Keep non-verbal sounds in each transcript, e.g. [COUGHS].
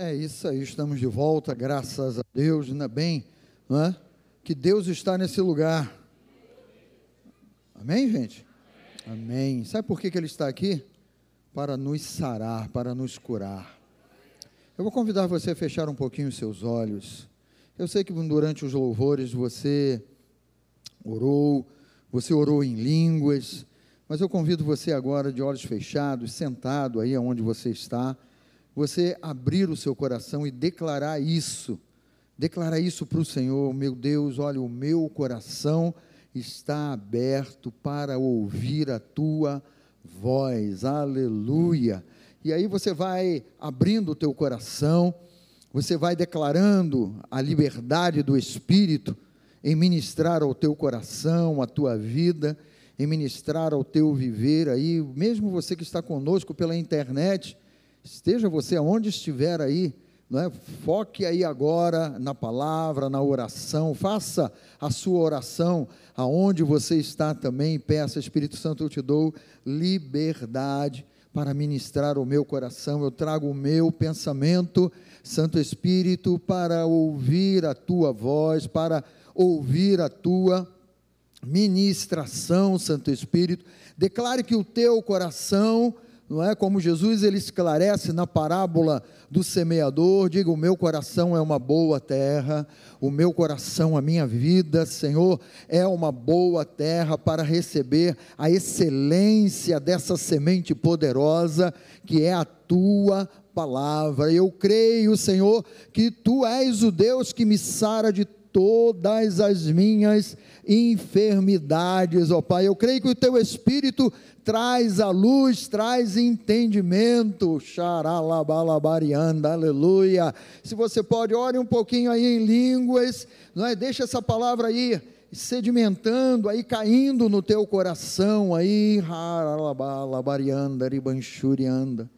É isso aí, estamos de volta, graças a Deus, ainda bem, não é? Que Deus está nesse lugar. Amém, gente? Amém. Sabe por que, que Ele está aqui? Para nos sarar, para nos curar. Eu vou convidar você a fechar um pouquinho os seus olhos. Eu sei que durante os louvores você orou, você orou em línguas, mas eu convido você agora, de olhos fechados, sentado aí onde você está, você abrir o seu coração e declarar isso. Declarar isso para o Senhor, meu Deus, olha, o meu coração está aberto para ouvir a tua voz. Aleluia. E aí você vai abrindo o teu coração, você vai declarando a liberdade do Espírito em ministrar ao teu coração, à tua vida, em ministrar ao teu viver aí, mesmo você que está conosco pela internet, Esteja você aonde estiver aí, não é? foque aí agora na palavra, na oração, faça a sua oração aonde você está também, peça, Espírito Santo, eu te dou liberdade para ministrar o meu coração, eu trago o meu pensamento, Santo Espírito, para ouvir a tua voz, para ouvir a tua ministração, Santo Espírito, declare que o teu coração não é? Como Jesus ele esclarece na parábola do semeador, diga: "O meu coração é uma boa terra, o meu coração, a minha vida, Senhor, é uma boa terra para receber a excelência dessa semente poderosa que é a tua palavra. Eu creio, Senhor, que tu és o Deus que me sara de todas as minhas enfermidades, ó Pai. Eu creio que o teu espírito traz a luz, traz entendimento. Xaralabalabarianda, aleluia. Se você pode, ore um pouquinho aí em línguas, não é? Deixa essa palavra aí sedimentando, aí caindo no teu coração aí. Haralabalabarianda, ribanchurianda.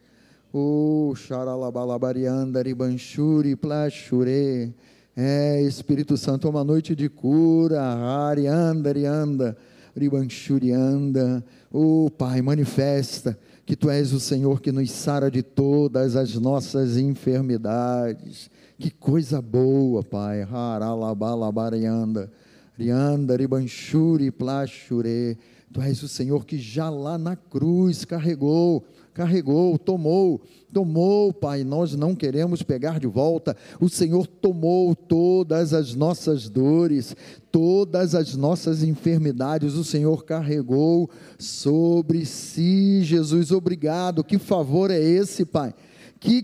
O xaralabalabarianda, ribanchuri, plashure. É, Espírito Santo, uma noite de cura. Arianda, arianda, ribanchurianda. Oh, Pai, manifesta que Tu és o Senhor que nos sara de todas as nossas enfermidades. Que coisa boa, Pai. Haralabalabarianda. Rianda, ribanchuri, plashure. Tu és o Senhor que já lá na cruz carregou carregou, tomou, tomou, Pai. Nós não queremos pegar de volta. O Senhor tomou todas as nossas dores, todas as nossas enfermidades, o Senhor carregou sobre si. Jesus, obrigado. Que favor é esse, Pai? Que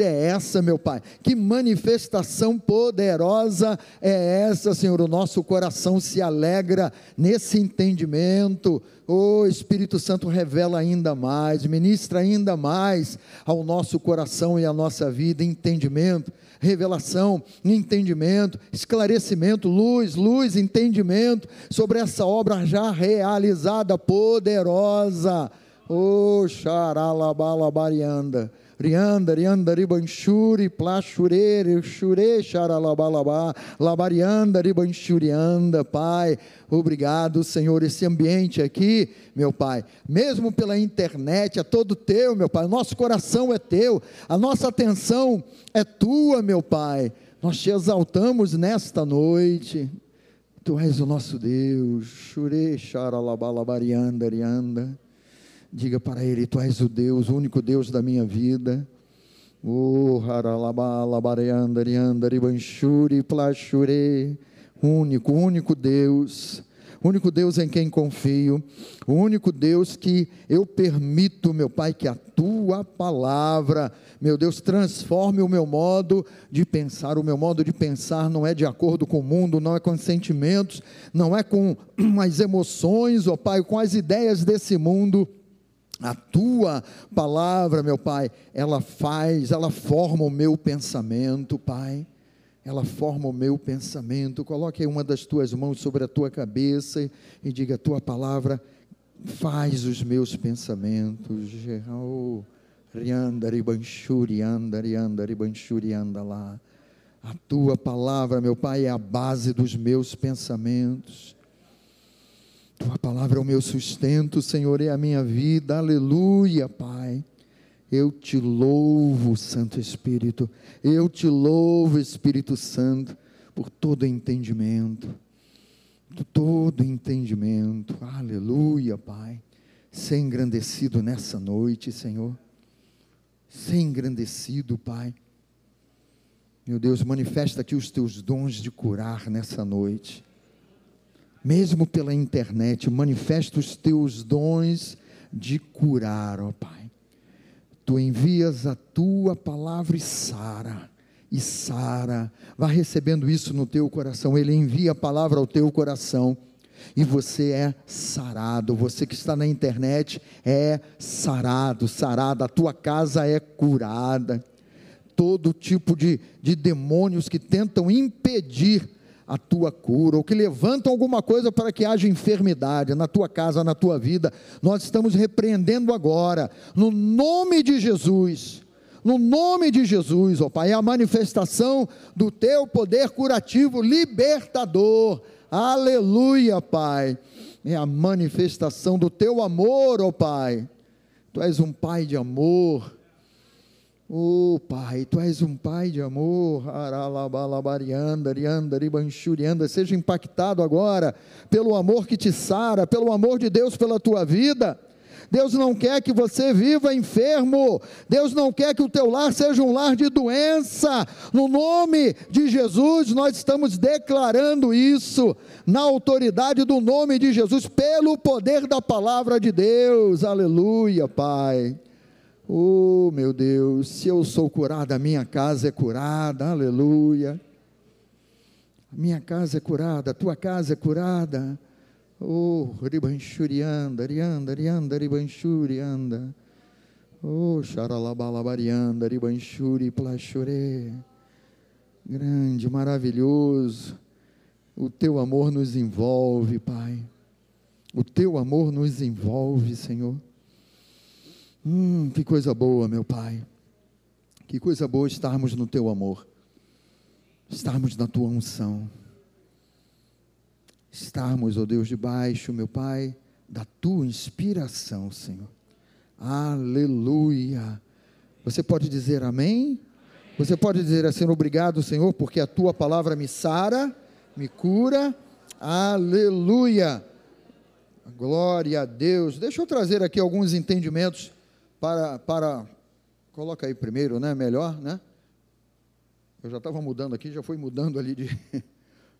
é essa, meu Pai? Que manifestação poderosa é essa, Senhor? O nosso coração se alegra nesse entendimento. Oh, Espírito Santo, revela ainda mais, ministra ainda mais ao nosso coração e à nossa vida entendimento, revelação, entendimento, esclarecimento, luz, luz, entendimento sobre essa obra já realizada, poderosa. Oh, xaralabalabarianda. Rianda, rianda, ribanchuri, plashure, chure, xaralabalabá, labarianda, ribanchurianda, Pai, obrigado, Senhor, esse ambiente aqui, meu Pai, mesmo pela internet, é todo teu, meu Pai, nosso coração é teu, a nossa atenção é tua, meu Pai, nós te exaltamos nesta noite, Tu és o nosso Deus, chure, xaralabalabarianda, rianda, Diga para ele: Tu és o Deus, o único Deus da minha vida. O plashure. Único, único Deus. Único Deus em quem confio. O único Deus que eu permito, meu Pai, que a tua palavra, meu Deus, transforme o meu modo de pensar. O meu modo de pensar não é de acordo com o mundo, não é com sentimentos, não é com [CLEARS THROAT] as emoções, ó Pai, com as ideias desse mundo a tua palavra, meu Pai, ela faz, ela forma o meu pensamento, Pai. Ela forma o meu pensamento. Coloque aí uma das tuas mãos sobre a tua cabeça e diga: a tua palavra faz os meus pensamentos. A tua palavra, meu Pai, é a base dos meus pensamentos. Tua palavra é o meu sustento, Senhor, é a minha vida. Aleluia, Pai. Eu te louvo, Santo Espírito. Eu te louvo, Espírito Santo, por todo entendimento. Por todo entendimento. Aleluia, Pai. Ser engrandecido nessa noite, Senhor. Ser engrandecido, Pai. Meu Deus, manifesta aqui os teus dons de curar nessa noite. Mesmo pela internet, manifesta os teus dons de curar, ó Pai. Tu envias a tua palavra e sara, e sara. Vá recebendo isso no teu coração. Ele envia a palavra ao teu coração e você é sarado. Você que está na internet é sarado, sarada. A tua casa é curada. Todo tipo de, de demônios que tentam impedir a tua cura, ou que levantam alguma coisa para que haja enfermidade na tua casa, na tua vida, nós estamos repreendendo agora, no nome de Jesus, no nome de Jesus, ó Pai, é a manifestação do teu poder curativo, libertador, aleluia, Pai, é a manifestação do teu amor, ó Pai, tu és um Pai de amor, Oh Pai, Tu és um Pai de amor, seja impactado agora pelo amor que te sara, pelo amor de Deus pela tua vida. Deus não quer que você viva enfermo, Deus não quer que o teu lar seja um lar de doença. No nome de Jesus, nós estamos declarando isso, na autoridade do nome de Jesus, pelo poder da palavra de Deus. Aleluia, Pai. Oh, meu Deus, se eu sou curada, a minha casa é curada, aleluia. Minha casa é curada, a tua casa é curada. Oh, ribanchurianda, rianda, rianda, ribanchurianda. Oh, xaralabalabarianda, ribanchuri, plachure. Grande, maravilhoso. O teu amor nos envolve, Pai. O teu amor nos envolve, Senhor. Hum, que coisa boa, meu Pai. Que coisa boa estarmos no teu amor, estarmos na tua unção, estarmos, ó oh Deus, debaixo, meu Pai, da tua inspiração, Senhor. Aleluia. Você pode dizer amém? Você pode dizer assim, obrigado, Senhor, porque a tua palavra me sara, me cura. Aleluia. Glória a Deus. Deixa eu trazer aqui alguns entendimentos para, para coloca aí primeiro, né? Melhor, né? Eu já estava mudando aqui, já fui mudando ali de, [LAUGHS]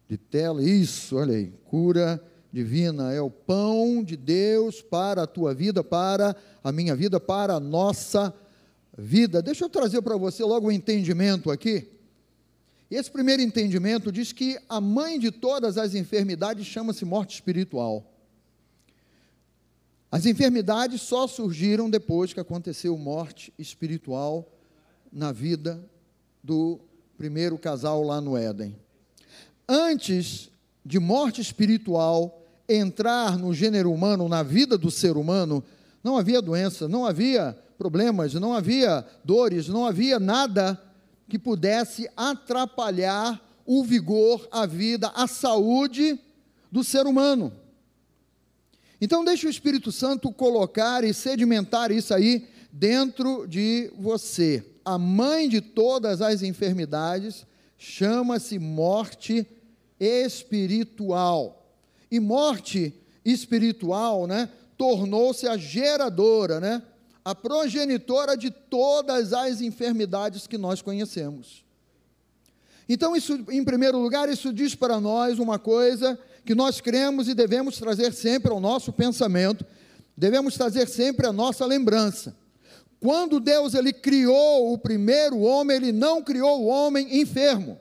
de tela. Isso, olha aí, cura divina é o pão de Deus para a tua vida, para a minha vida, para a nossa vida. Deixa eu trazer para você logo o um entendimento aqui. Esse primeiro entendimento diz que a mãe de todas as enfermidades chama-se morte espiritual. As enfermidades só surgiram depois que aconteceu morte espiritual na vida do primeiro casal lá no Éden. Antes de morte espiritual entrar no gênero humano, na vida do ser humano, não havia doença, não havia problemas, não havia dores, não havia nada que pudesse atrapalhar o vigor, a vida, a saúde do ser humano. Então, deixe o Espírito Santo colocar e sedimentar isso aí dentro de você. A mãe de todas as enfermidades chama-se morte espiritual. E morte espiritual, né, tornou-se a geradora, né, a progenitora de todas as enfermidades que nós conhecemos. Então, isso, em primeiro lugar, isso diz para nós uma coisa que nós cremos e devemos trazer sempre ao nosso pensamento, devemos trazer sempre a nossa lembrança. Quando Deus ele criou o primeiro homem, ele não criou o homem enfermo.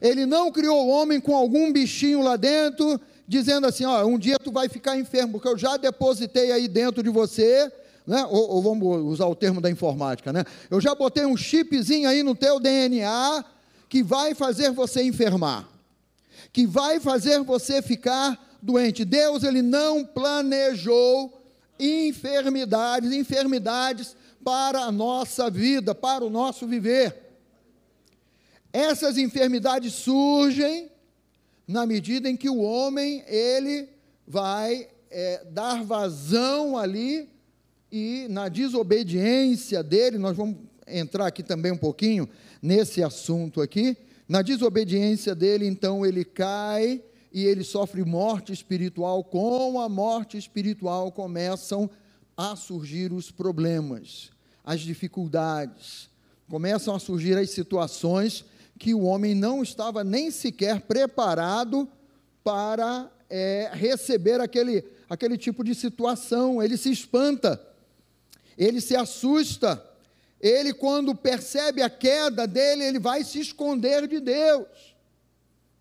Ele não criou o homem com algum bichinho lá dentro, dizendo assim: ó, um dia tu vai ficar enfermo, porque eu já depositei aí dentro de você, né? Ou, ou, vamos usar o termo da informática, né? Eu já botei um chipzinho aí no teu DNA que vai fazer você enfermar que vai fazer você ficar doente. Deus ele não planejou enfermidades, enfermidades para a nossa vida, para o nosso viver. Essas enfermidades surgem na medida em que o homem ele vai é, dar vazão ali e na desobediência dele, nós vamos entrar aqui também um pouquinho nesse assunto aqui. Na desobediência dele, então ele cai e ele sofre morte espiritual. Com a morte espiritual começam a surgir os problemas, as dificuldades, começam a surgir as situações que o homem não estava nem sequer preparado para é, receber aquele, aquele tipo de situação. Ele se espanta, ele se assusta. Ele, quando percebe a queda dele, ele vai se esconder de Deus.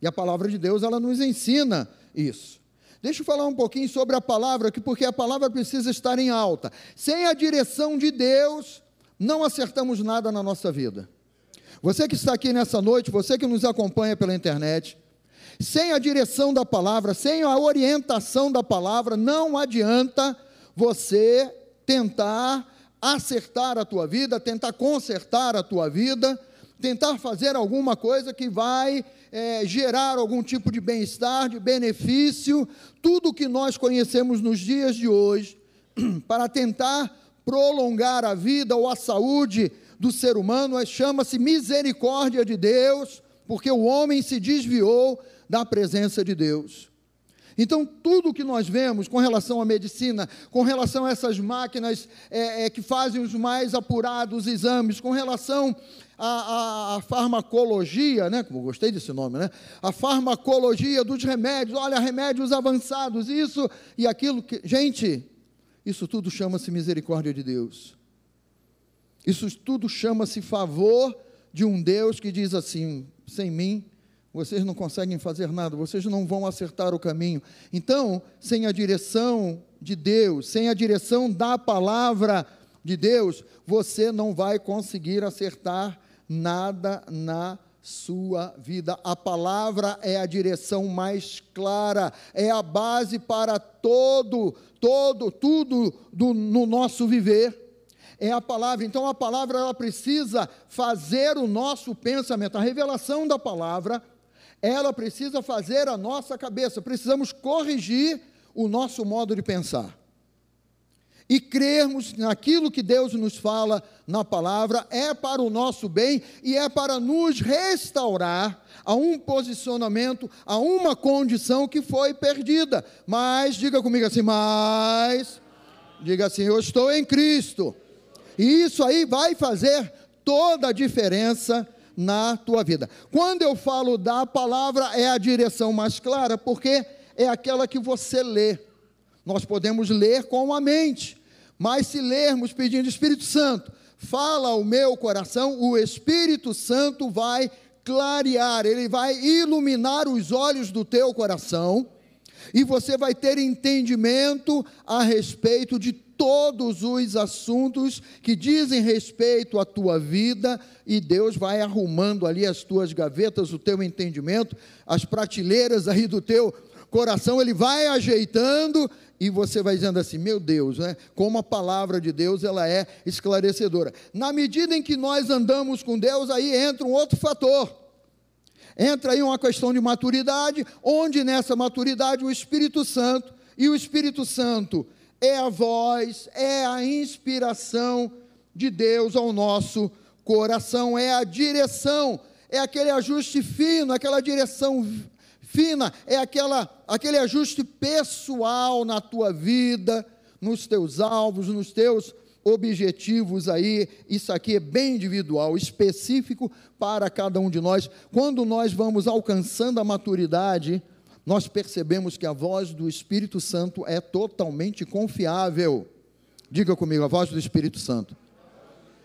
E a palavra de Deus, ela nos ensina isso. Deixa eu falar um pouquinho sobre a palavra aqui, porque a palavra precisa estar em alta. Sem a direção de Deus, não acertamos nada na nossa vida. Você que está aqui nessa noite, você que nos acompanha pela internet, sem a direção da palavra, sem a orientação da palavra, não adianta você tentar acertar a tua vida, tentar consertar a tua vida, tentar fazer alguma coisa que vai é, gerar algum tipo de bem-estar, de benefício, tudo que nós conhecemos nos dias de hoje, [CLEARS THROAT] para tentar prolongar a vida ou a saúde do ser humano, é, chama-se misericórdia de Deus, porque o homem se desviou da presença de Deus. Então, tudo que nós vemos com relação à medicina, com relação a essas máquinas é, é, que fazem os mais apurados exames, com relação à, à, à farmacologia, né? Como gostei desse nome, né? A farmacologia dos remédios, olha, remédios avançados, isso e aquilo que. Gente, isso tudo chama-se misericórdia de Deus. Isso tudo chama-se favor de um Deus que diz assim: sem mim vocês não conseguem fazer nada, vocês não vão acertar o caminho. Então, sem a direção de Deus, sem a direção da palavra de Deus, você não vai conseguir acertar nada na sua vida. A palavra é a direção mais clara, é a base para todo, todo, tudo do, no nosso viver. É a palavra. Então a palavra ela precisa fazer o nosso pensamento. A revelação da palavra ela precisa fazer a nossa cabeça, precisamos corrigir o nosso modo de pensar. E crermos naquilo que Deus nos fala na palavra é para o nosso bem e é para nos restaurar a um posicionamento, a uma condição que foi perdida. Mas, diga comigo assim, mas, diga assim, eu estou em Cristo. E isso aí vai fazer toda a diferença na tua vida. Quando eu falo da palavra, é a direção mais clara, porque é aquela que você lê. Nós podemos ler com a mente, mas se lermos pedindo Espírito Santo, fala o meu coração, o Espírito Santo vai clarear, ele vai iluminar os olhos do teu coração, e você vai ter entendimento a respeito de todos os assuntos que dizem respeito à tua vida, e Deus vai arrumando ali as tuas gavetas, o teu entendimento, as prateleiras aí do teu coração, ele vai ajeitando e você vai dizendo assim: "Meu Deus, né? Como a palavra de Deus ela é esclarecedora". Na medida em que nós andamos com Deus, aí entra um outro fator. Entra aí uma questão de maturidade, onde nessa maturidade o Espírito Santo e o Espírito Santo é a voz, é a inspiração de Deus ao nosso coração, é a direção, é aquele ajuste fino, aquela direção fina, é aquela, aquele ajuste pessoal na tua vida, nos teus alvos, nos teus objetivos aí, isso aqui é bem individual, específico para cada um de nós. Quando nós vamos alcançando a maturidade, nós percebemos que a voz do Espírito Santo é totalmente confiável. Diga comigo, a voz do Espírito Santo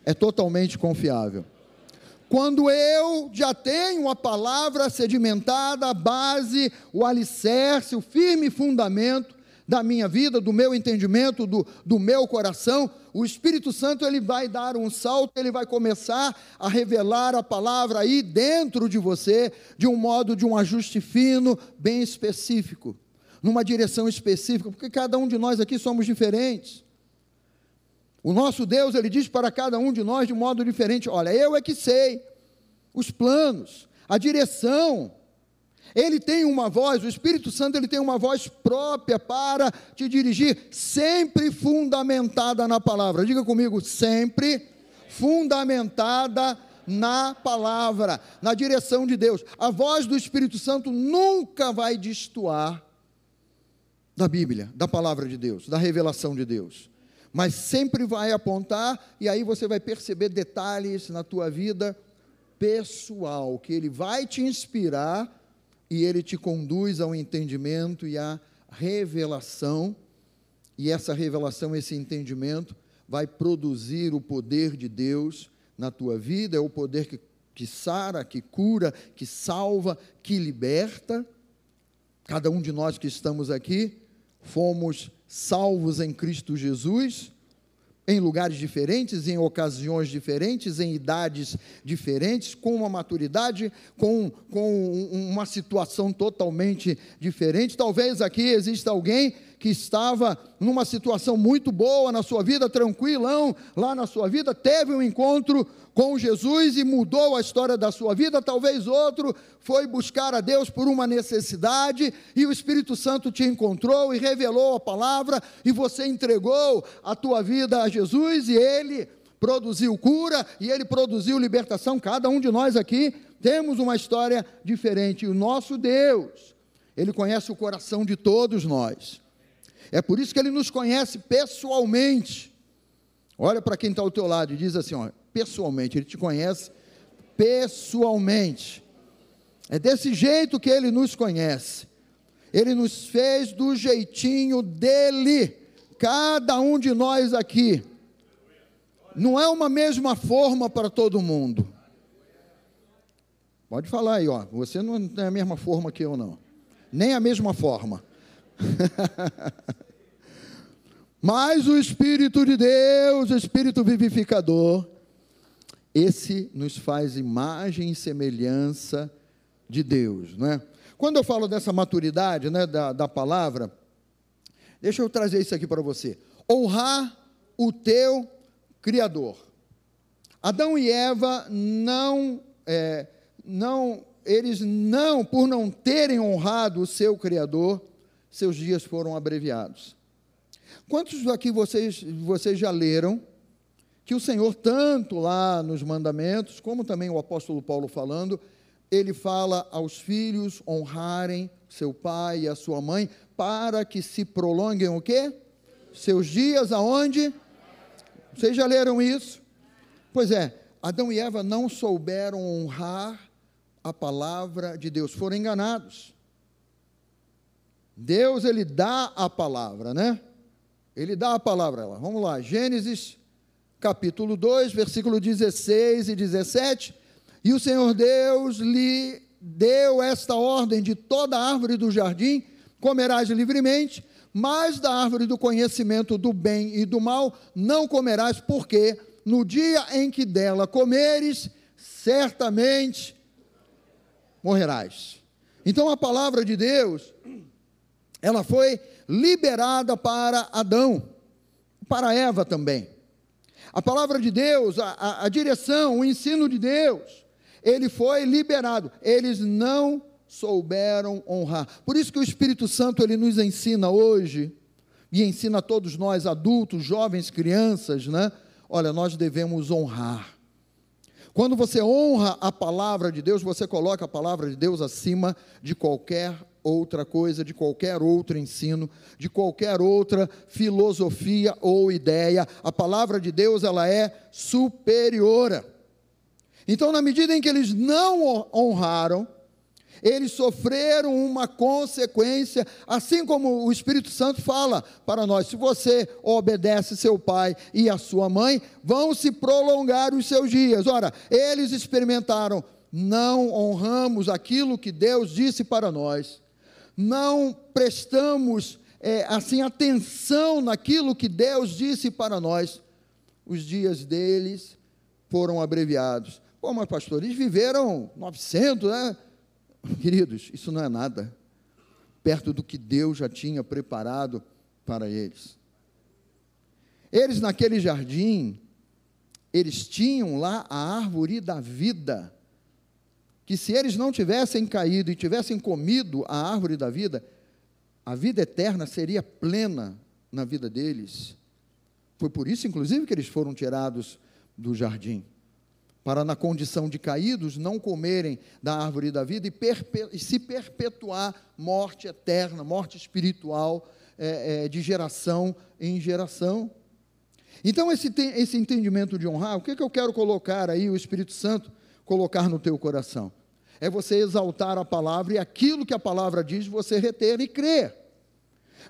é totalmente confiável. Quando eu já tenho a palavra sedimentada, a base, o alicerce, o firme fundamento da minha vida, do meu entendimento, do, do meu coração, o Espírito Santo ele vai dar um salto, ele vai começar a revelar a palavra aí dentro de você, de um modo de um ajuste fino, bem específico, numa direção específica, porque cada um de nós aqui somos diferentes. O nosso Deus, ele diz para cada um de nós de modo diferente: olha, eu é que sei os planos, a direção, Ele tem uma voz, o Espírito Santo ele tem uma voz própria para te dirigir, sempre fundamentada na palavra. Diga comigo, sempre fundamentada na palavra, na direção de Deus. A voz do Espírito Santo nunca vai destoar da Bíblia, da palavra de Deus, da revelação de Deus. Mas sempre vai apontar e aí você vai perceber detalhes na tua vida pessoal que ele vai te inspirar e ele te conduz ao entendimento e à revelação. E essa revelação, esse entendimento vai produzir o poder de Deus na tua vida, é o poder que, que sara, que cura, que salva, que liberta. Cada um de nós que estamos aqui fomos salvos em Cristo Jesus, em lugares diferentes, em ocasiões diferentes, em idades diferentes, com uma maturidade, com, com uma situação totalmente diferente. Talvez aqui exista alguém que estava numa situação muito boa na sua vida, tranquilão lá na sua vida, teve um encontro com Jesus e mudou a história da sua vida. Talvez outro foi buscar a Deus por uma necessidade e o Espírito Santo te encontrou e revelou a palavra e você entregou a tua vida a Jesus e ele produziu cura e ele produziu libertação. Cada um de nós aqui temos uma história diferente. O nosso Deus, ele conhece o coração de todos nós. É por isso que ele nos conhece pessoalmente. Olha para quem está ao teu lado e diz assim: ó, pessoalmente, ele te conhece pessoalmente. É desse jeito que ele nos conhece. Ele nos fez do jeitinho dele, cada um de nós aqui. Não é uma mesma forma para todo mundo. Pode falar aí, ó. Você não é a mesma forma que eu, não. Nem a mesma forma. [LAUGHS] Mas o Espírito de Deus, o Espírito vivificador, esse nos faz imagem e semelhança de Deus, não é? Quando eu falo dessa maturidade, né, da, da palavra, deixa eu trazer isso aqui para você. Honrar o teu Criador. Adão e Eva não, é, não, eles não, por não terem honrado o seu Criador, seus dias foram abreviados. Quantos aqui vocês, vocês já leram que o Senhor, tanto lá nos mandamentos, como também o apóstolo Paulo falando, ele fala aos filhos honrarem seu pai e a sua mãe, para que se prolonguem o quê? Seus dias aonde? Vocês já leram isso? Pois é, Adão e Eva não souberam honrar a palavra de Deus, foram enganados. Deus ele dá a palavra, né? Ele dá a palavra. Vamos lá, Gênesis capítulo 2, versículo 16 e 17. E o Senhor Deus lhe deu esta ordem: de toda árvore do jardim comerás livremente, mas da árvore do conhecimento do bem e do mal não comerás, porque no dia em que dela comeres, certamente morrerás. Então a palavra de Deus ela foi liberada para Adão, para Eva também. A palavra de Deus, a, a, a direção, o ensino de Deus, ele foi liberado. Eles não souberam honrar. Por isso que o Espírito Santo ele nos ensina hoje e ensina a todos nós adultos, jovens, crianças, né? Olha, nós devemos honrar. Quando você honra a palavra de Deus, você coloca a palavra de Deus acima de qualquer outra coisa, de qualquer outro ensino, de qualquer outra filosofia ou ideia. A palavra de Deus, ela é superiora. Então, na medida em que eles não honraram, eles sofreram uma consequência, assim como o Espírito Santo fala para nós: se você obedece seu pai e a sua mãe, vão se prolongar os seus dias. Ora, eles experimentaram, não honramos aquilo que Deus disse para nós, não prestamos é, assim atenção naquilo que Deus disse para nós, os dias deles foram abreviados. Pô, mas pastor, eles viveram 900, né? Queridos, isso não é nada, perto do que Deus já tinha preparado para eles. Eles naquele jardim, eles tinham lá a árvore da vida que se eles não tivessem caído e tivessem comido a árvore da vida, a vida eterna seria plena na vida deles. Foi por isso, inclusive, que eles foram tirados do jardim para, na condição de caídos, não comerem da árvore da vida e, e se perpetuar morte eterna, morte espiritual, é, é, de geração em geração. Então, esse, esse entendimento de honrar, o que, que eu quero colocar aí, o Espírito Santo colocar no teu coração? É você exaltar a palavra e aquilo que a palavra diz, você reter e crer.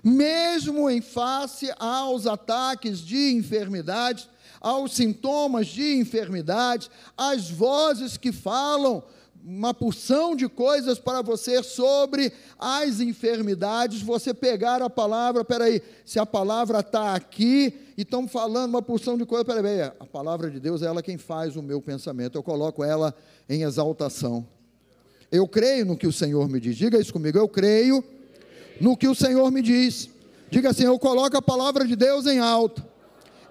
Mesmo em face aos ataques de enfermidades, aos sintomas de enfermidade, às vozes que falam uma porção de coisas para você sobre as enfermidades, você pegar a palavra, peraí, se a palavra está aqui e estão falando uma porção de coisas, peraí, a palavra de Deus é ela quem faz o meu pensamento, eu coloco ela em exaltação. Eu creio no que o Senhor me diz, diga isso comigo, eu creio no que o Senhor me diz. Diga assim, eu coloco a palavra de Deus em alto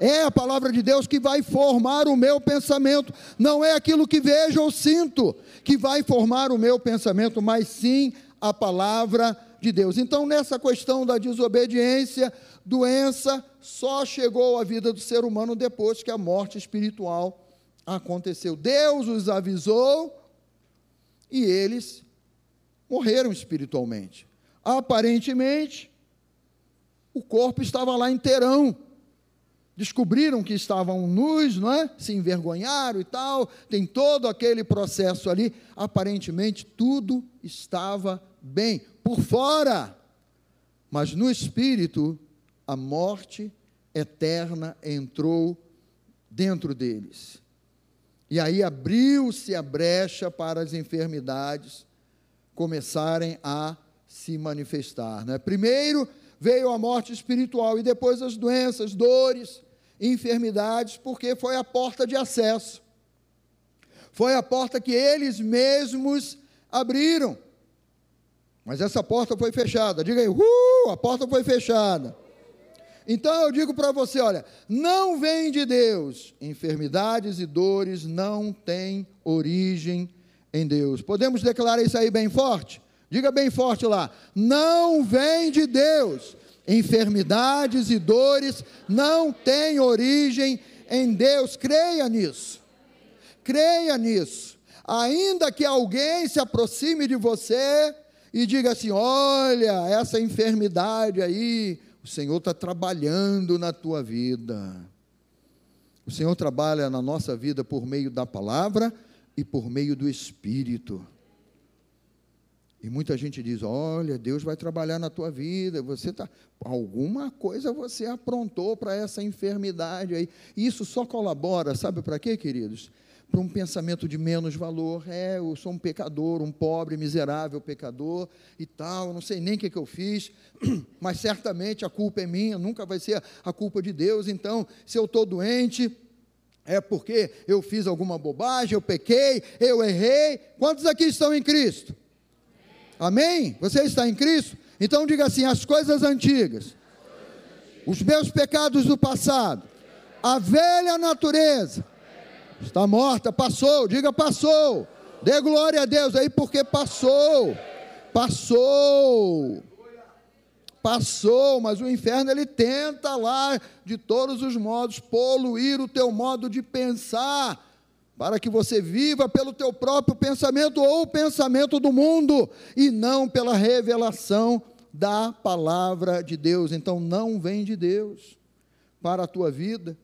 é a palavra de Deus que vai formar o meu pensamento. Não é aquilo que vejo ou sinto que vai formar o meu pensamento, mas sim a palavra de Deus. Então, nessa questão da desobediência, doença só chegou à vida do ser humano depois que a morte espiritual aconteceu. Deus os avisou e eles morreram espiritualmente. Aparentemente, o corpo estava lá inteirão descobriram que estavam nus, não é? Se envergonharam e tal, tem todo aquele processo ali. Aparentemente tudo estava bem por fora, mas no espírito a morte eterna entrou dentro deles. E aí abriu-se a brecha para as enfermidades começarem a se manifestar. Né? Primeiro veio a morte espiritual e depois as doenças, dores, enfermidades, porque foi a porta de acesso. Foi a porta que eles mesmos abriram. Mas essa porta foi fechada. Diga aí, uh, a porta foi fechada. Então eu digo para você, olha, não vem de Deus. Enfermidades e dores não têm origem em Deus. Podemos declarar isso aí bem forte? Diga bem forte lá. Não vem de Deus enfermidades e dores não têm origem em Deus. Creia nisso. Creia nisso. Ainda que alguém se aproxime de você e diga assim: olha, essa enfermidade aí, o Senhor está trabalhando na tua vida. O Senhor trabalha na nossa vida por meio da palavra e por meio do Espírito. E muita gente diz: olha, Deus vai trabalhar na tua vida, você tá alguma coisa você aprontou para essa enfermidade aí. Isso só colabora, sabe para quê, queridos? Para um pensamento de menos valor. É, eu sou um pecador, um pobre, miserável pecador e tal, não sei nem o que, que eu fiz, [CLEARS THROAT] mas certamente a culpa é minha, nunca vai ser a culpa de Deus. Então, se eu estou doente, é porque eu fiz alguma bobagem, eu pequei, eu errei. Quantos aqui estão em Cristo? Amém? Você está em Cristo? Então diga assim: as coisas antigas, os meus pecados do passado, a velha natureza está morta, passou, diga passou. Dê glória a Deus aí porque passou. Passou. Passou, mas o inferno ele tenta lá de todos os modos poluir o teu modo de pensar para que você viva pelo teu próprio pensamento ou o pensamento do mundo e não pela revelação da palavra de Deus. Então não vem de Deus para a tua vida,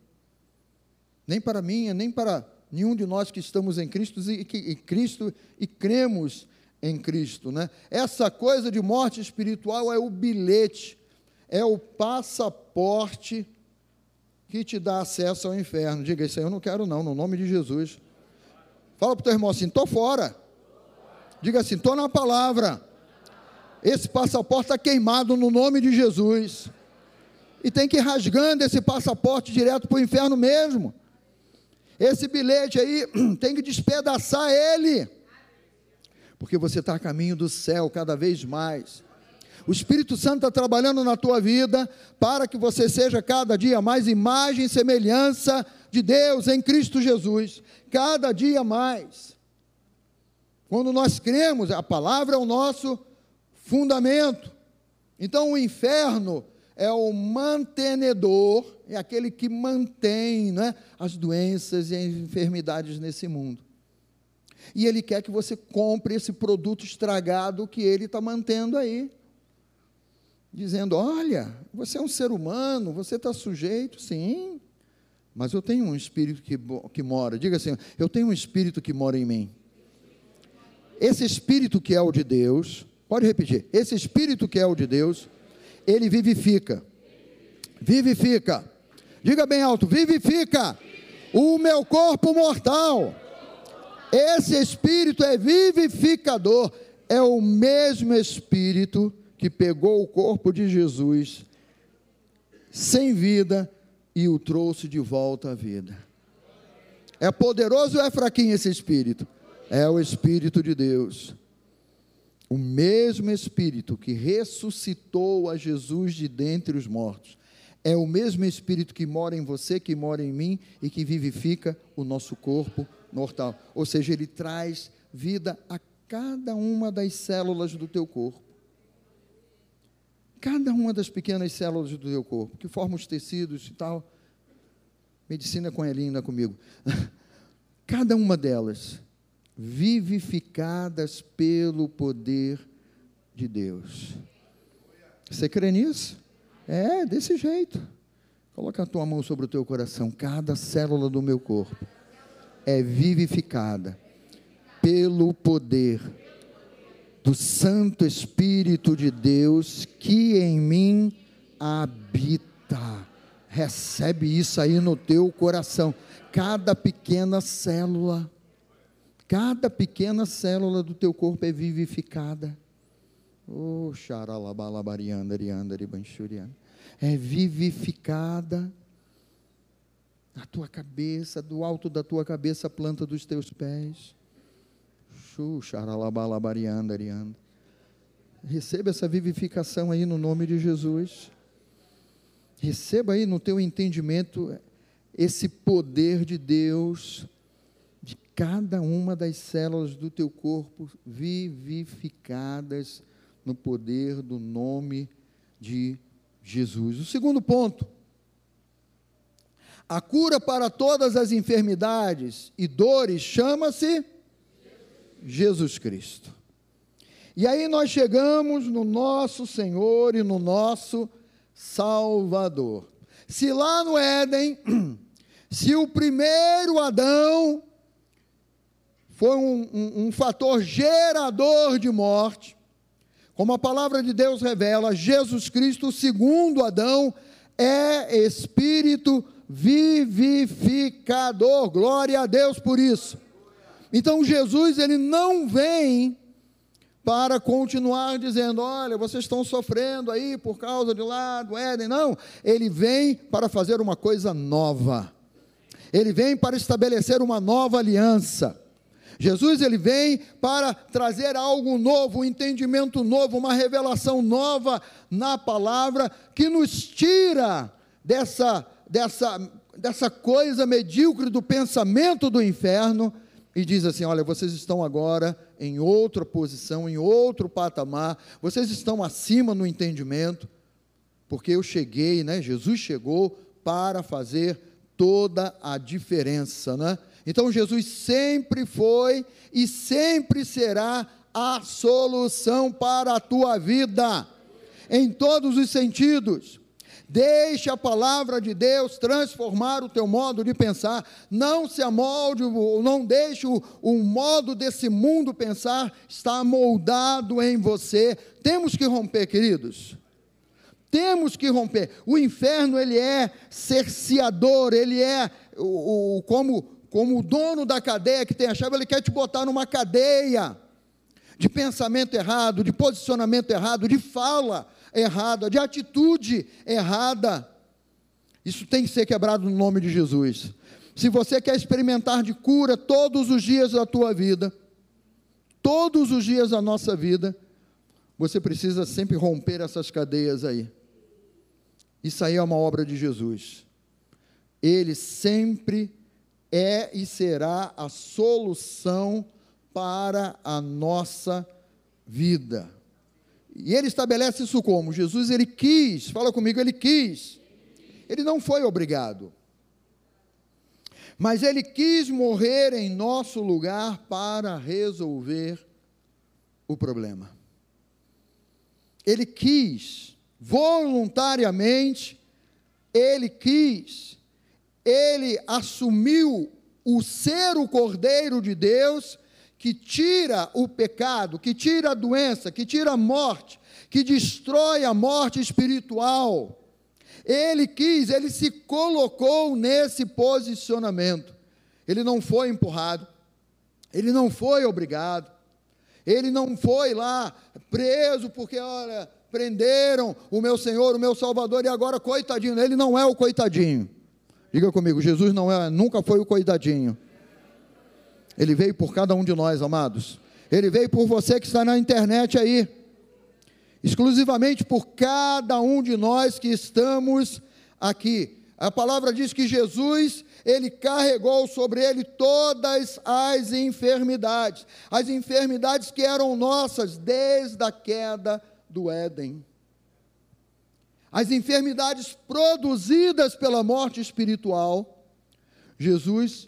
nem para minha, nem para nenhum de nós que estamos em Cristo e, e Cristo e cremos em Cristo, né? Essa coisa de morte espiritual é o bilhete, é o passaporte que te dá acesso ao inferno. Diga isso aí, eu não quero não, no nome de Jesus. Fala para o teu irmão assim: estou fora. Diga assim: estou na palavra. Esse passaporte está queimado no nome de Jesus. E tem que ir rasgando esse passaporte direto para o inferno mesmo. Esse bilhete aí [CLEARS THROAT] tem que despedaçar ele. Porque você está a caminho do céu cada vez mais. O Espírito Santo está trabalhando na tua vida para que você seja cada dia mais imagem e semelhança de Deus em Cristo Jesus cada dia mais. Quando nós cremos, a palavra é o nosso fundamento. Então o inferno é o mantenedor, é aquele que mantém né, as doenças e as enfermidades nesse mundo. E ele quer que você compre esse produto estragado que ele está mantendo aí. Dizendo: olha, você é um ser humano, você está sujeito, sim, mas eu tenho um espírito que, que mora. Diga assim: eu tenho um espírito que mora em mim. Esse espírito que é o de Deus, pode repetir: esse espírito que é o de Deus, ele vivifica. Vivifica. Diga bem alto: vivifica o meu corpo mortal. Esse espírito é vivificador. É o mesmo espírito que pegou o corpo de Jesus sem vida e o trouxe de volta à vida. É poderoso ou é fraquinho esse espírito? É o espírito de Deus. O mesmo Espírito que ressuscitou a Jesus de dentre os mortos, é o mesmo Espírito que mora em você, que mora em mim e que vivifica o nosso corpo mortal. Ou seja, ele traz vida a cada uma das células do teu corpo. Cada uma das pequenas células do teu corpo, que formam os tecidos e tal. Medicina com a linda comigo. [LAUGHS] Cada uma delas vivificadas pelo poder de Deus. Você crê nisso? É, desse jeito. Coloca a tua mão sobre o teu coração. Cada célula do meu corpo é vivificada pelo poder do Santo Espírito de Deus que em mim habita. Recebe isso aí no teu coração. Cada pequena célula Cada pequena célula do teu corpo é vivificada. Oh, é vivificada. A tua cabeça, do alto da tua cabeça, a planta dos teus pés. Receba essa vivificação aí no nome de Jesus. Receba aí no teu entendimento esse poder de Deus cada uma das células do teu corpo vivificadas no poder do nome de Jesus. O segundo ponto, a cura para todas as enfermidades e dores chama-se Jesus Cristo. E aí nós chegamos no nosso Senhor e no nosso Salvador. Se lá no Éden, [CLEARS THROAT] se o primeiro Adão foi um, um, um fator gerador de morte. Como a palavra de Deus revela, Jesus Cristo, segundo Adão, é espírito vivificador. Glória a Deus por isso. Então Jesus ele não vem para continuar dizendo, olha, vocês estão sofrendo aí por causa de lá do Éden. Não, ele vem para fazer uma coisa nova. Ele vem para estabelecer uma nova aliança. Jesus ele vem para trazer algo novo, um entendimento novo, uma revelação nova na palavra que nos tira dessa dessa dessa coisa medíocre do pensamento do inferno e diz assim: olha, vocês estão agora em outra posição, em outro patamar, vocês estão acima no entendimento, porque eu cheguei, né? Jesus chegou para fazer toda a diferença, né? Então Jesus sempre foi e sempre será a solução para a tua vida, em todos os sentidos. Deixe a palavra de Deus transformar o teu modo de pensar. Não se amolde, não deixe o, o modo desse mundo pensar estar moldado em você. Temos que romper, queridos. Temos que romper. O inferno ele é cerceador, ele é o, o como como o dono da cadeia que tem a chave, ele quer te botar numa cadeia de pensamento errado, de posicionamento errado, de fala errada, de atitude errada. Isso tem que ser quebrado no nome de Jesus. Se você quer experimentar de cura todos os dias da tua vida, todos os dias da nossa vida, você precisa sempre romper essas cadeias aí. Isso aí é uma obra de Jesus. Ele sempre é e será a solução para a nossa vida. E ele estabelece isso como? Jesus, ele quis, fala comigo, ele quis. Ele não foi obrigado. Mas ele quis morrer em nosso lugar para resolver o problema. Ele quis, voluntariamente, ele quis, ele assumiu o ser o Cordeiro de Deus que tira o pecado, que tira a doença, que tira a morte, que destrói a morte espiritual. Ele quis, ele se colocou nesse posicionamento. Ele não foi empurrado, ele não foi obrigado, ele não foi lá preso porque, olha, prenderam o meu Senhor, o meu Salvador e agora coitadinho. Ele não é o coitadinho. Diga comigo, Jesus não é, nunca foi o coitadinho. Ele veio por cada um de nós, amados. Ele veio por você que está na internet aí. Exclusivamente por cada um de nós que estamos aqui. A palavra diz que Jesus, ele carregou sobre ele todas as enfermidades, as enfermidades que eram nossas desde a queda do Éden. As enfermidades produzidas pela morte espiritual, Jesus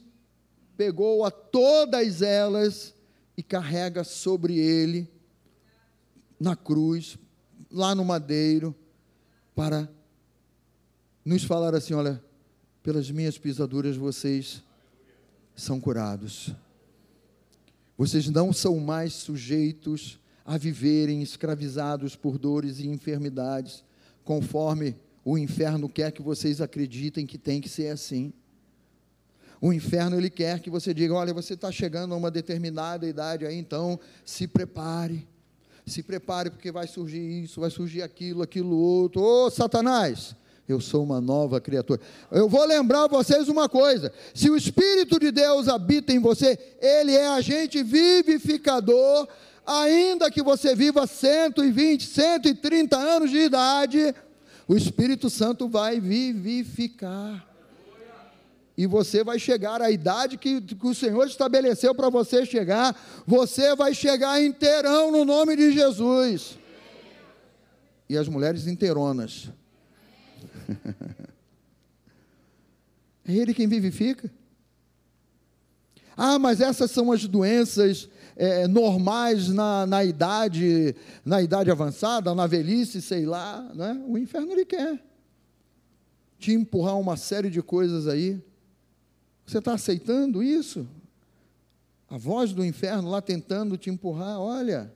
pegou a todas elas e carrega sobre ele na cruz, lá no madeiro, para nos falar assim: olha, pelas minhas pisaduras vocês são curados. Vocês não são mais sujeitos a viverem escravizados por dores e enfermidades, conforme o inferno quer que vocês acreditem que tem que ser assim. O inferno ele quer que você diga: olha, você está chegando a uma determinada idade aí, então se prepare. Se prepare, porque vai surgir isso, vai surgir aquilo, aquilo outro. Ô oh, Satanás, eu sou uma nova criatura. Eu vou lembrar vocês uma coisa: se o Espírito de Deus habita em você, ele é agente vivificador, ainda que você viva 120, 130 anos de idade, o Espírito Santo vai vivificar e você vai chegar à idade que, que o Senhor estabeleceu para você chegar, você vai chegar inteirão no nome de Jesus. E as mulheres inteironas. [LAUGHS] é Ele quem vivifica. Ah, mas essas são as doenças é, normais na, na idade, na idade avançada, na velhice, sei lá, né? O inferno ele quer te empurrar uma série de coisas aí. Você está aceitando isso? A voz do inferno lá tentando te empurrar, olha,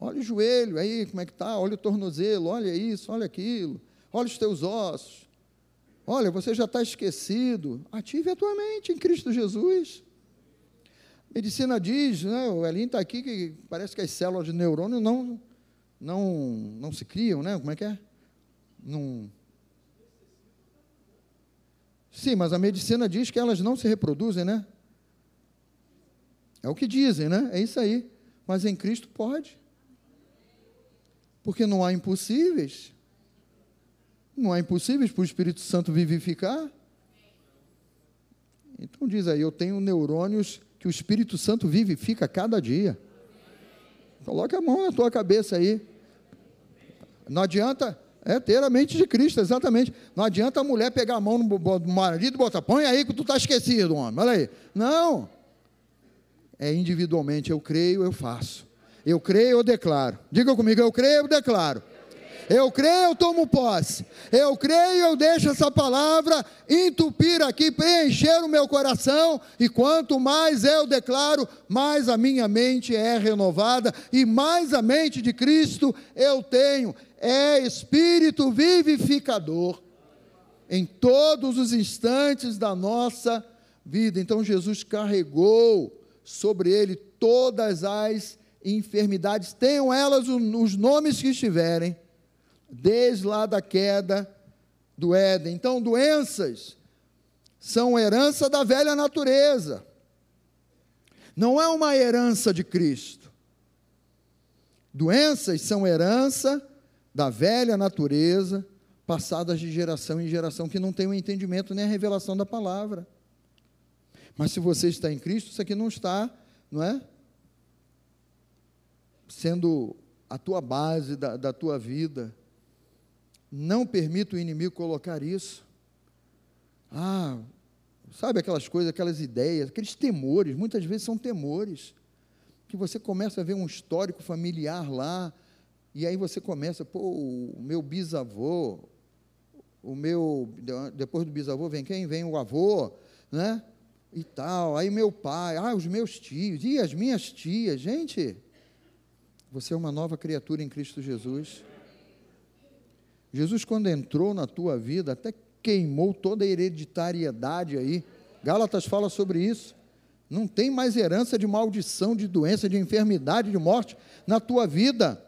olha o joelho aí, como é que está, olha o tornozelo, olha isso, olha aquilo, olha os teus ossos, olha, você já está esquecido, ative a tua mente em Cristo Jesus. medicina diz, né, o Elinho está aqui, que parece que as células de neurônio não, não, não se criam, né? Como é que é? Não Sim, mas a medicina diz que elas não se reproduzem, né? É o que dizem, né? É isso aí. Mas em Cristo pode. Porque não há impossíveis. Não há impossíveis para o Espírito Santo vivificar. Então diz aí, eu tenho neurônios que o Espírito Santo vivifica cada dia. Coloque a mão na tua cabeça aí. Não adianta é ter a mente de Cristo, exatamente. Não adianta a mulher pegar a mão do marido e botar, põe aí que tu está esquecido, homem. Olha aí. Não. É individualmente, eu creio, eu faço. Eu creio, eu declaro. Diga comigo, eu creio, eu declaro. Eu creio, eu tomo posse. Eu creio, eu deixo essa palavra entupir aqui, preencher o meu coração. E quanto mais eu declaro, mais a minha mente é renovada e mais a mente de Cristo eu tenho é espírito vivificador em todos os instantes da nossa vida. Então Jesus carregou sobre ele todas as enfermidades, tenham elas os nomes que estiverem, desde lá da queda do Éden. Então, doenças são herança da velha natureza, não é uma herança de Cristo. Doenças são herança da velha natureza, passadas de geração em geração, que não tem o entendimento nem a revelação da palavra. Mas se você está em Cristo, isso aqui não está não é? Sendo a tua base da, da tua vida. Não permita o inimigo colocar isso. Ah, sabe aquelas coisas, aquelas ideias, aqueles temores, muitas vezes são temores, que você começa a ver um histórico familiar lá, e aí você começa, pô, o meu bisavô, o meu, depois do bisavô vem quem? Vem o avô, né? E tal, aí meu pai, ah, os meus tios, e as minhas tias, gente, você é uma nova criatura em Cristo Jesus. Jesus, quando entrou na tua vida, até queimou toda a hereditariedade aí. Gálatas fala sobre isso. Não tem mais herança de maldição, de doença, de enfermidade, de morte na tua vida.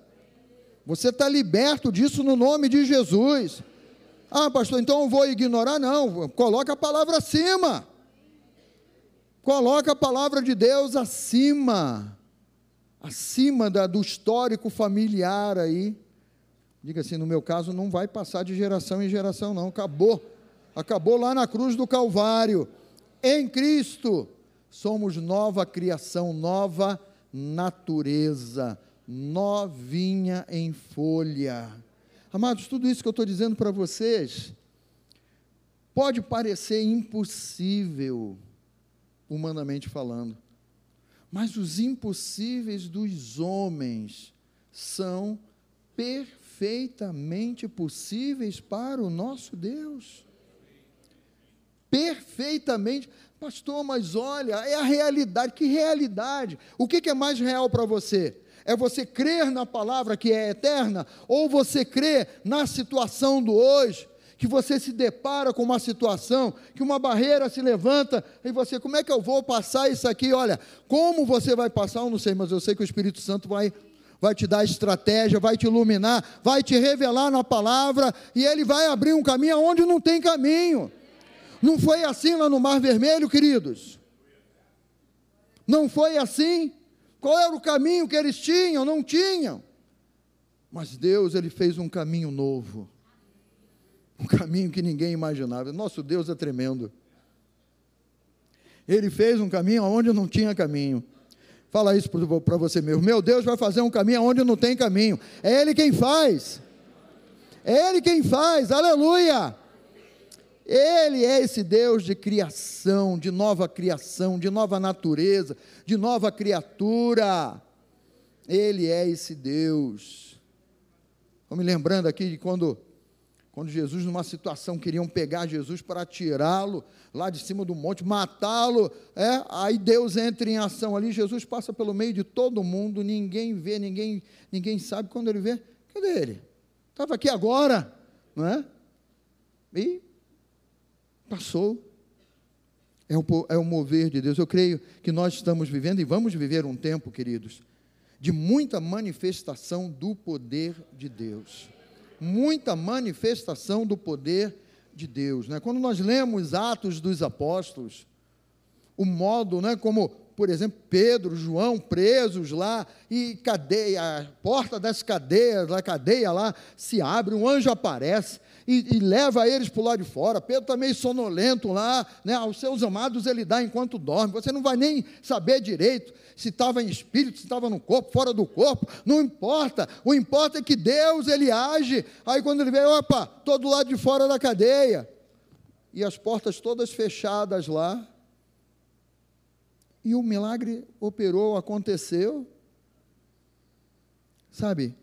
Você está liberto disso no nome de Jesus. Ah, pastor, então eu vou ignorar? Não, coloca a palavra acima. Coloca a palavra de Deus acima. Acima da, do histórico familiar aí. Diga assim, no meu caso, não vai passar de geração em geração, não. Acabou. Acabou lá na cruz do Calvário. Em Cristo, somos nova criação, nova natureza novinha em folha. Amados, tudo isso que eu estou dizendo para vocês pode parecer impossível, humanamente falando, mas os impossíveis dos homens são perfeitamente possíveis para o nosso Deus. Perfeitamente. Pastor, mas olha, é a realidade. Que realidade? O que, é mais real para você? É você crer na palavra que é eterna, ou você crê na situação do hoje, que você se depara com uma situação, que uma barreira se levanta, e você, como é que eu vou passar isso aqui? Olha, como você vai passar, eu não sei, mas eu sei que o Espírito Santo vai vai te dar estratégia, vai te iluminar, vai te revelar na palavra, e ele vai abrir um caminho onde não tem caminho. Não foi assim lá no Mar Vermelho, queridos? Não foi assim? Qual era o caminho que eles tinham? Não tinham. Mas Deus, ele fez um caminho novo. Um caminho que ninguém imaginava. Nosso Deus é tremendo. Ele fez um caminho onde não tinha caminho. Fala isso para você mesmo. Meu Deus vai fazer um caminho onde não tem caminho. É Ele quem faz. É Ele quem faz. Aleluia. Ele é esse Deus de criação, de nova criação, de nova natureza, de nova criatura. Ele é esse Deus. Estou me lembrando aqui de quando, quando Jesus, numa situação, queriam pegar Jesus para tirá-lo lá de cima do monte, matá-lo. É? Aí Deus entra em ação ali. Jesus passa pelo meio de todo mundo, ninguém vê, ninguém, ninguém sabe. Quando ele vê, cadê ele? Estava aqui agora, não é? E Passou. É o, é o mover de Deus. Eu creio que nós estamos vivendo e vamos viver um tempo, queridos, de muita manifestação do poder de Deus. Muita manifestação do poder de Deus. Né? Quando nós lemos Atos dos Apóstolos, o modo né, como por exemplo, Pedro, João presos lá, e cadeia, a porta das cadeias, a cadeia lá se abre, um anjo aparece e, e leva eles para o lado de fora. Pedro está meio sonolento lá, né? aos seus amados ele dá enquanto dorme. Você não vai nem saber direito se estava em espírito, se estava no corpo, fora do corpo, não importa. O importa é que Deus ele age. Aí quando ele vê, opa, todo lado de fora da cadeia. E as portas todas fechadas lá, e o milagre operou, aconteceu. Sabe,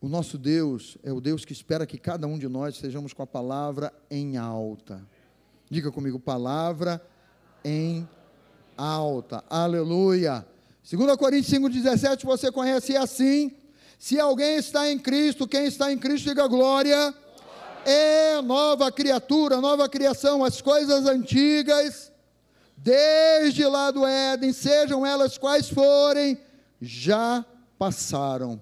o nosso Deus é o Deus que espera que cada um de nós sejamos com a palavra em alta. Diga comigo, palavra em alta. Aleluia. 2 Coríntios 5,17 você conhece assim. Se alguém está em Cristo, quem está em Cristo, diga glória. É nova criatura, nova criação. As coisas antigas desde lá do Éden, sejam elas quais forem, já passaram.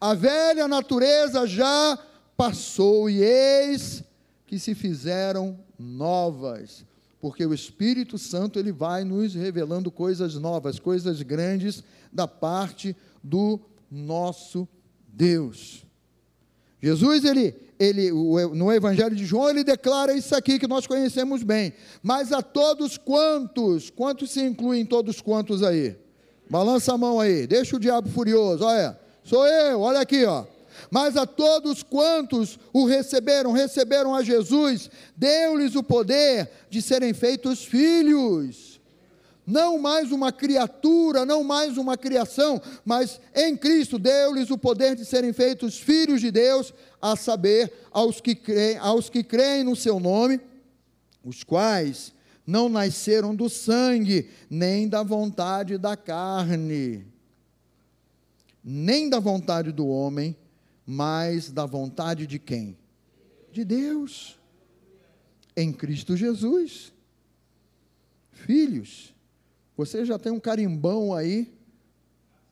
A velha natureza já passou, e eis que se fizeram novas, porque o Espírito Santo ele vai nos revelando coisas novas, coisas grandes da parte do nosso Deus. Jesus ele ele, no Evangelho de João, ele declara isso aqui que nós conhecemos bem. Mas a todos quantos, quantos se incluem todos quantos aí? Balança a mão aí, deixa o diabo furioso, olha. Sou eu, olha aqui, ó. Mas a todos quantos o receberam, receberam a Jesus, deu-lhes o poder de serem feitos filhos. Não mais uma criatura, não mais uma criação, mas em Cristo deu-lhes o poder de serem feitos filhos de Deus, a saber, aos que creem, aos que creem no seu nome, os quais não nasceram do sangue, nem da vontade da carne, nem da vontade do homem, mas da vontade de quem? De Deus, em Cristo Jesus. Filhos, você já tem um carimbão aí,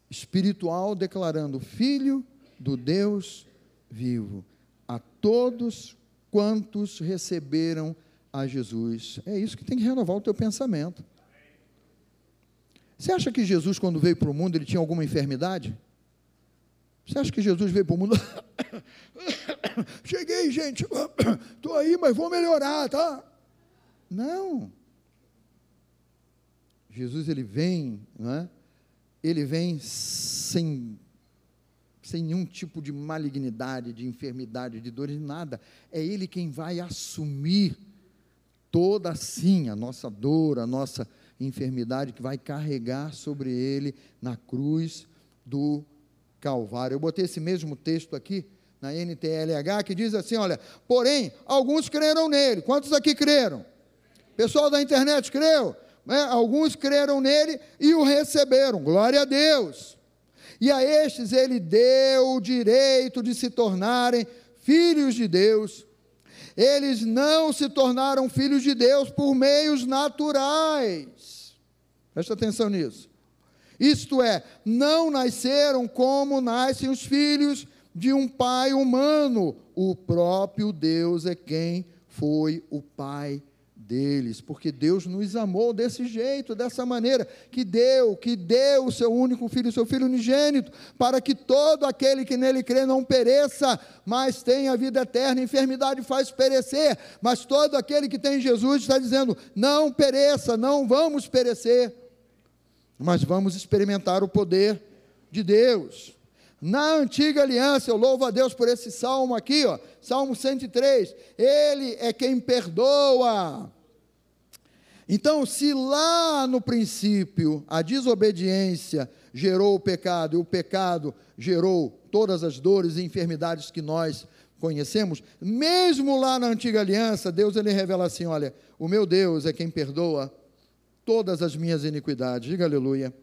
espiritual, declarando: Filho do Deus vivo, a todos quantos receberam a Jesus. É isso que tem que renovar o teu pensamento. Você acha que Jesus, quando veio para o mundo, ele tinha alguma enfermidade? Você acha que Jesus veio para o mundo? [COUGHS] Cheguei, gente, [COUGHS] estou aí, mas vou melhorar, tá? Não. Jesus, ele vem, não é? Ele vem sem, sem nenhum tipo de malignidade, de enfermidade, de dor, de nada. É Ele quem vai assumir toda assim a nossa dor, a nossa enfermidade, que vai carregar sobre Ele na cruz do Calvário. Eu botei esse mesmo texto aqui na NTLH que diz assim: olha, porém, alguns creram nele. Quantos aqui creram? Pessoal da internet creu? É, alguns creram nele e o receberam. Glória a Deus. E a estes ele deu o direito de se tornarem filhos de Deus. Eles não se tornaram filhos de Deus por meios naturais. Presta atenção nisso. Isto é, não nasceram como nascem os filhos de um pai humano. O próprio Deus é quem foi o pai deles, porque Deus nos amou desse jeito, dessa maneira, que deu, que deu o seu único filho, o seu filho unigênito, para que todo aquele que nele crê não pereça, mas tenha vida eterna. A enfermidade faz perecer, mas todo aquele que tem Jesus está dizendo: não pereça, não vamos perecer mas vamos experimentar o poder de Deus. Na antiga aliança, eu louvo a Deus por esse salmo aqui, ó, Salmo 103. Ele é quem perdoa. Então, se lá no princípio a desobediência gerou o pecado e o pecado gerou todas as dores e enfermidades que nós conhecemos, mesmo lá na antiga aliança, Deus ele revela assim, olha, o meu Deus é quem perdoa todas as minhas iniquidades. Diga aleluia.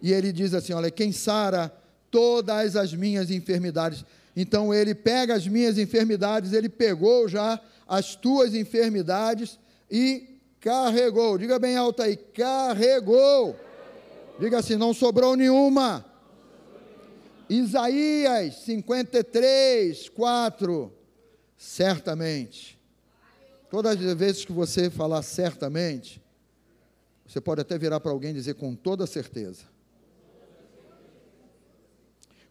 E ele diz assim: Olha, quem sara todas as minhas enfermidades. Então ele pega as minhas enfermidades, ele pegou já as tuas enfermidades e carregou. Diga bem alto aí: carregou. Diga assim: não sobrou nenhuma. Isaías 53, 4. Certamente. Todas as vezes que você falar certamente, você pode até virar para alguém e dizer com toda certeza.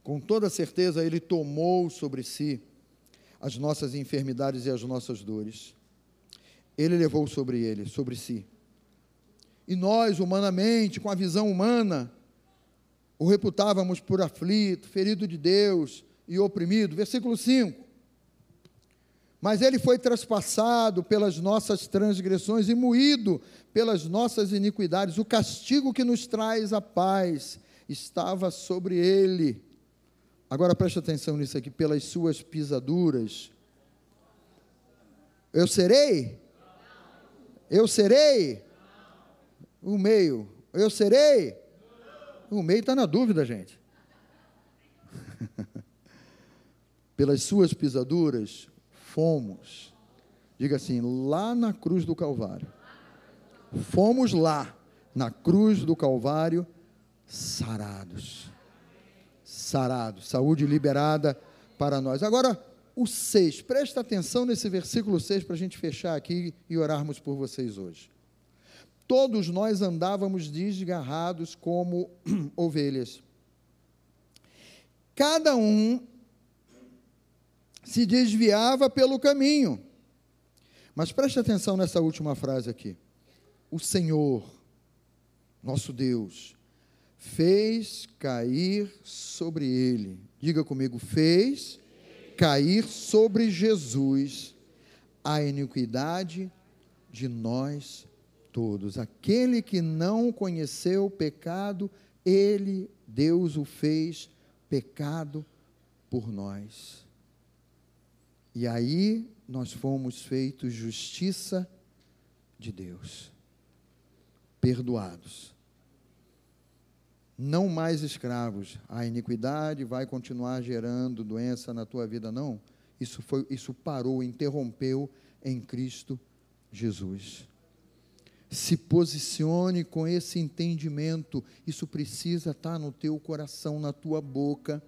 Com toda certeza, Ele tomou sobre si as nossas enfermidades e as nossas dores. Ele levou sobre ele, sobre si. E nós, humanamente, com a visão humana, o reputávamos por aflito, ferido de Deus e oprimido. Versículo 5 mas ele foi traspassado pelas nossas transgressões e moído pelas nossas iniquidades. O castigo que nos traz a paz estava sobre ele. Agora preste atenção nisso aqui, pelas suas pisaduras. Eu serei? Eu serei? O meio. Eu serei? O meio está na dúvida, gente. [LAUGHS] pelas suas pisaduras fomos, diga assim, lá na cruz do Calvário. Fomos lá, na cruz do Calvário, sarados. Sarados, saúde liberada para nós. Agora, o 6, presta atenção nesse versículo 6 para a gente fechar aqui e orarmos por vocês hoje. Todos nós andávamos desgarrados como [CLEARS THROAT] ovelhas. Cada um se desviava pelo caminho. Mas preste atenção nessa última frase aqui. O Senhor, nosso Deus, fez cair sobre ele. Diga comigo, fez cair sobre Jesus a iniquidade de nós todos. Aquele que não conheceu o pecado, ele, Deus, o fez pecado por nós. E aí nós fomos feitos justiça de Deus, perdoados não mais escravos. A iniquidade vai continuar gerando doença na tua vida, não. Isso foi, isso parou, interrompeu em Cristo Jesus. Se posicione com esse entendimento. Isso precisa estar no teu coração, na tua boca,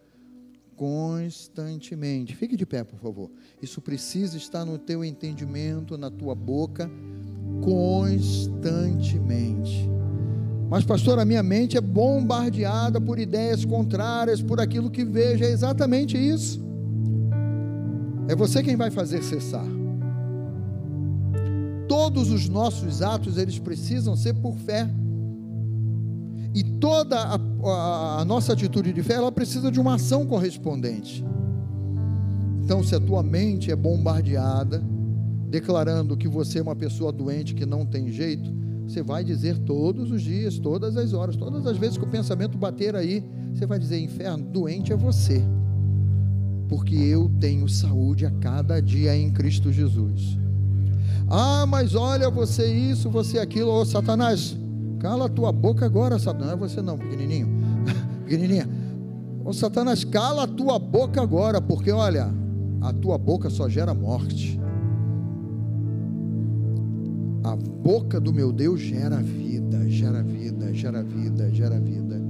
constantemente. Fique de pé, por favor. Isso precisa estar no teu entendimento, na tua boca, constantemente. Mas, pastor, a minha mente é bombardeada por ideias contrárias, por aquilo que vejo. É exatamente isso. É você quem vai fazer cessar. Todos os nossos atos, eles precisam ser por fé. E toda a, a, a nossa atitude de fé, ela precisa de uma ação correspondente. Então, se a tua mente é bombardeada, declarando que você é uma pessoa doente que não tem jeito, você vai dizer todos os dias, todas as horas, todas as vezes que o pensamento bater aí, você vai dizer: inferno, doente é você, porque eu tenho saúde a cada dia em Cristo Jesus. Ah, mas olha, você isso, você aquilo, ô Satanás, cala a tua boca agora, Satanás. É você não, pequenininho, [LAUGHS] pequenininha. Ô Satanás, cala a tua boca agora, porque olha, a tua boca só gera morte. A boca do meu Deus gera vida, gera vida, gera vida, gera vida.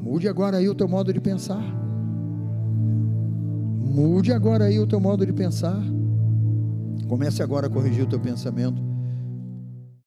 Mude agora aí o teu modo de pensar. Mude agora aí o teu modo de pensar. Comece agora a corrigir o teu pensamento